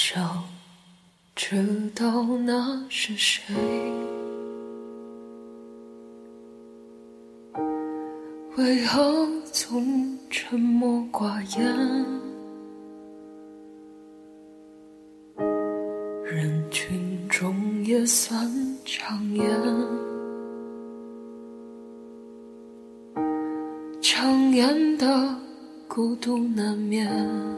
想知道那是谁，为何总沉默寡言？人群中也算抢眼，抢眼的孤独难免。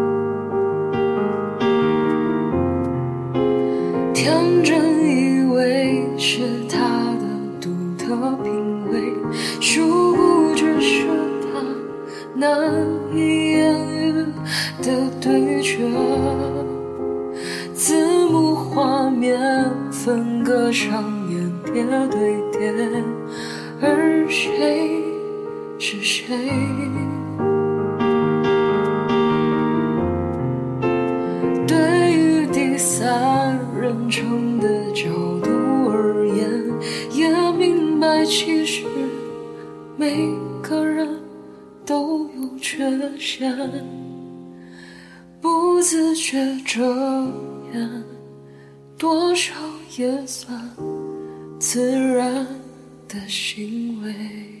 成的角度而言，也明白其实每个人都有缺陷，不自觉遮掩，多少也算自然的行为。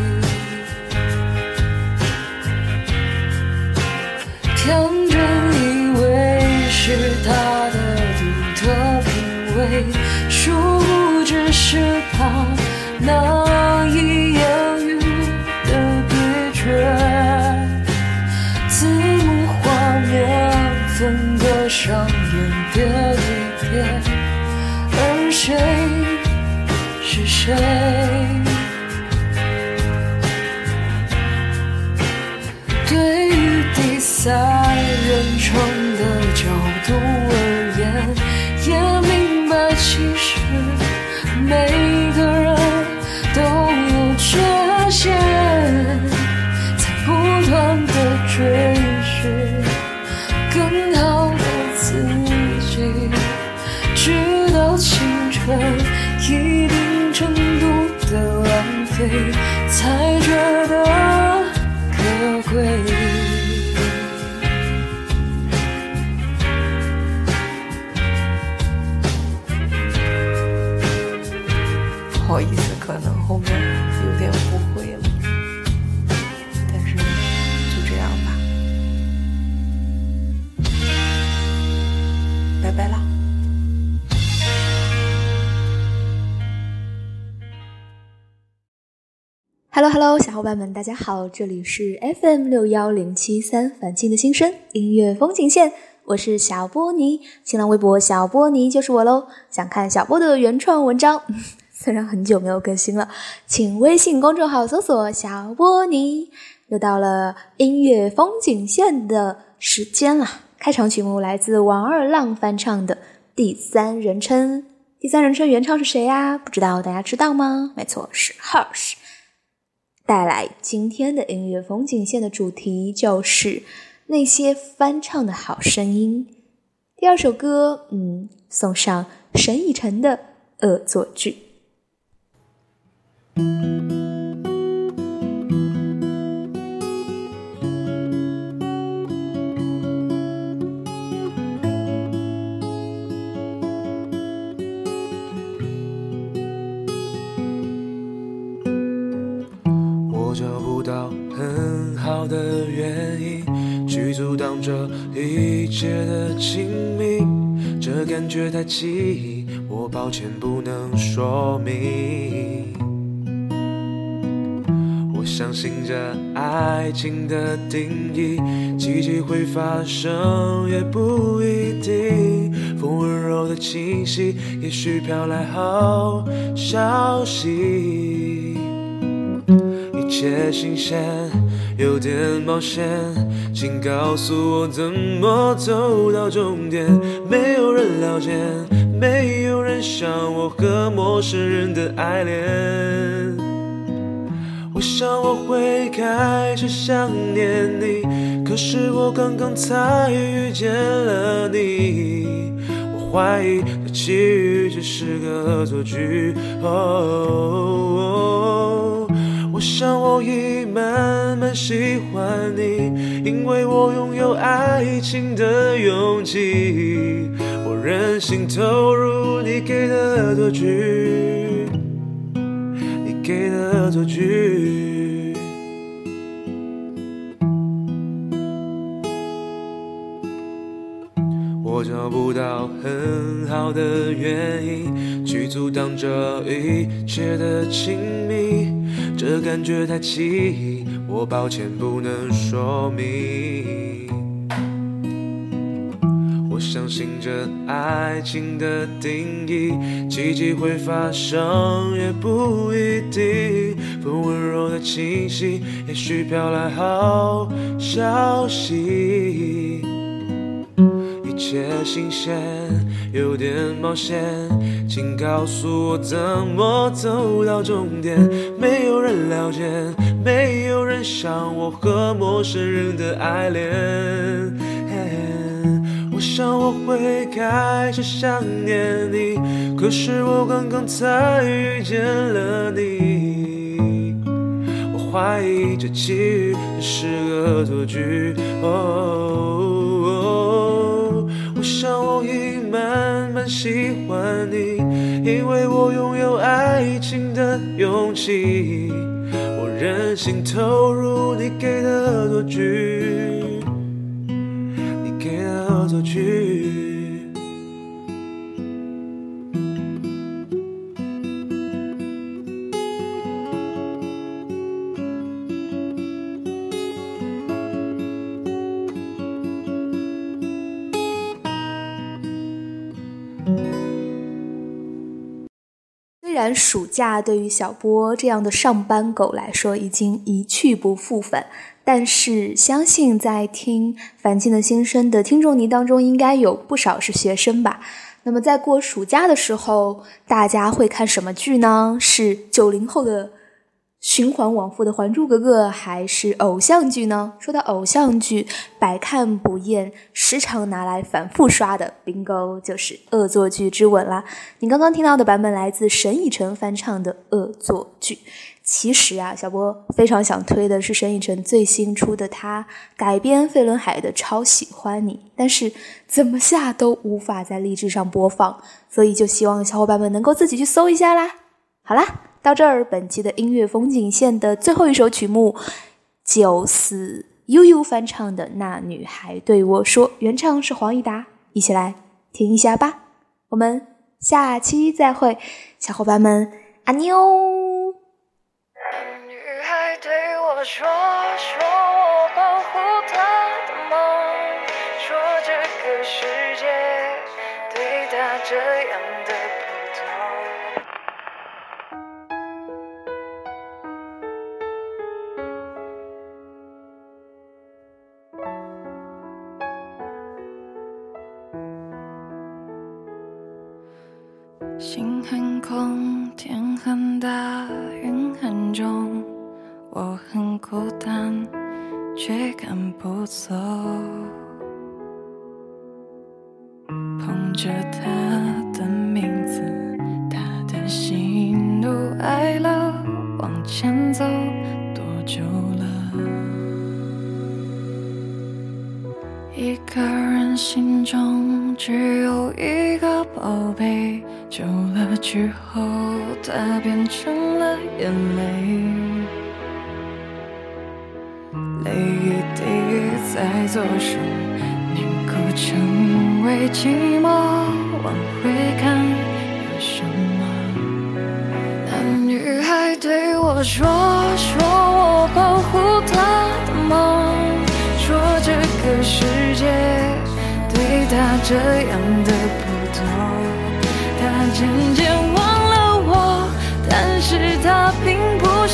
是谁？对于第三人称的角度而言，也明白。其实每个人都有缺陷，在不断的追寻更好的自己，直到青春一，才觉得可贵。Hello Hello，小伙伴们，大家好，这里是 FM 六幺零七三繁星的心声音乐风景线，我是小波尼，新浪微博小波尼就是我喽。想看小波的原创文章。虽然很久没有更新了，请微信公众号搜索“小波尼”。又到了音乐风景线的时间了。开场曲目来自王二浪翻唱的《第三人称》。第三人称原唱是谁呀？不知道大家知道吗？没错，是 Hush。带来今天的音乐风景线的主题就是那些翻唱的好声音。第二首歌，嗯，送上沈以诚的《恶作剧》。感觉太奇异，我抱歉不能说明。我相信着爱情的定义，奇迹会发生也不一定。风温柔的气息，也许飘来好消息。一切新鲜，有点冒险，请告诉我怎么走到终点。没有人了解，没有人像我和陌生人的爱恋。我想我会开始想念你，可是我刚刚才遇见了你。我怀疑这奇遇只是个恶作剧。哦，我想我已慢慢喜欢你，因为我拥有爱情的勇气。我任性投入你给的恶作剧。你给的恶作剧。我找不到很好的原因去阻挡这一切的亲密，这感觉太奇异，我抱歉不能说明。我相信这爱情的定义，奇迹会发生也不一定。风温柔的气息，也许飘来好消息。一切新鲜，有点冒险，请告诉我怎么走到终点。没有人了解，没有人像我和陌生人的爱恋。我想我会开始想念你，可是我刚刚才遇见了你。我怀疑这奇遇只是个恶作剧。哦，我想我已慢喜欢你，因为我拥有爱情的勇气。我任性投入你给的恶作剧。你给的恶作剧。虽然暑假对于小波这样的上班狗来说已经一去不复返，但是相信在听《樊静的心声》的听众你当中，应该有不少是学生吧。那么在过暑假的时候，大家会看什么剧呢？是九零后的循环往复的《还珠格格》，还是偶像剧呢？说到偶像剧，百看不厌，时常拿来反复刷的，bingo 就是《恶作剧之吻》啦。你刚刚听到的版本来自沈以诚翻唱的《恶作剧》。其实啊，小波非常想推的是沈以诚最新出的他改编费伦海的《超喜欢你》，但是怎么下都无法在荔枝上播放，所以就希望小伙伴们能够自己去搜一下啦。好啦，到这儿，本期的音乐风景线的最后一首曲目九死悠悠翻唱的《那女孩对我说》，原唱是黄义达，一起来听一下吧。我们下期再会，小伙伴们，阿妞。女孩对我说，说空，天很大，云很重，我很孤单，却赶不走。捧着他的名字，他的喜怒哀乐，往前走多久了？一个人心中只有一，之后，它变成了眼泪。泪一滴在左手，凝固成为寂寞。往回看，有什么？那女孩对我说，说我保护她的梦，说这个世界对她这样的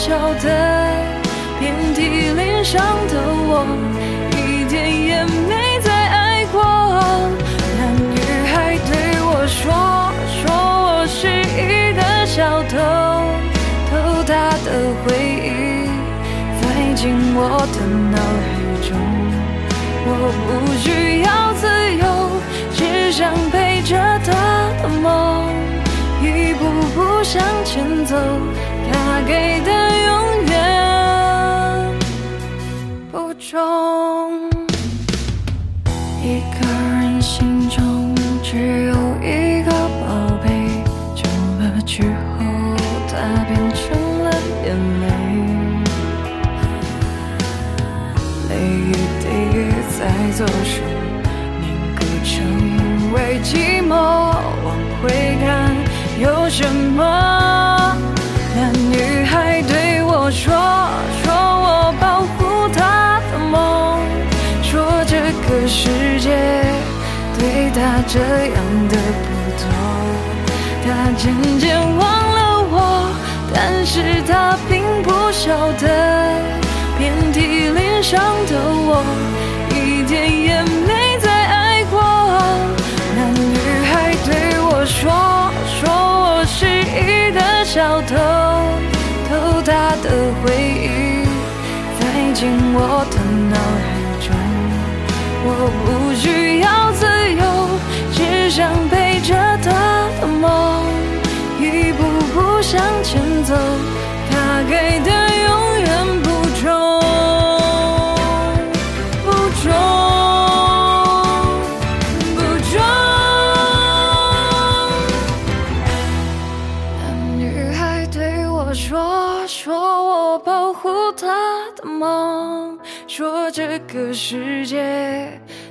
不晓得。遍体鳞伤的我，一点也没再爱过。那女孩对我说，说我是一个小偷，偷她的回忆，塞进我的脑海中。我不需要自由，只想陪着她的梦，一步步向前走，一个人心中只有一个宝贝，久了之后，它变成了眼泪，泪一滴在左手，凝固成为寂寞。往回看，有什么？这样的不多，他渐渐忘了我，但是他并不晓得，遍体鳞伤的我，一点也没再爱过。那女孩对我说，说我是一个小偷，偷她的回忆，塞进我的脑海中。我不需要自，想陪着他的梦，一步步向前走。他给的永远不重，不重，不重。那女孩对我说，说我保护她的梦。说这个世界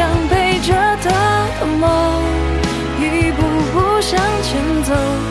想陪着他的梦，一步步向前走。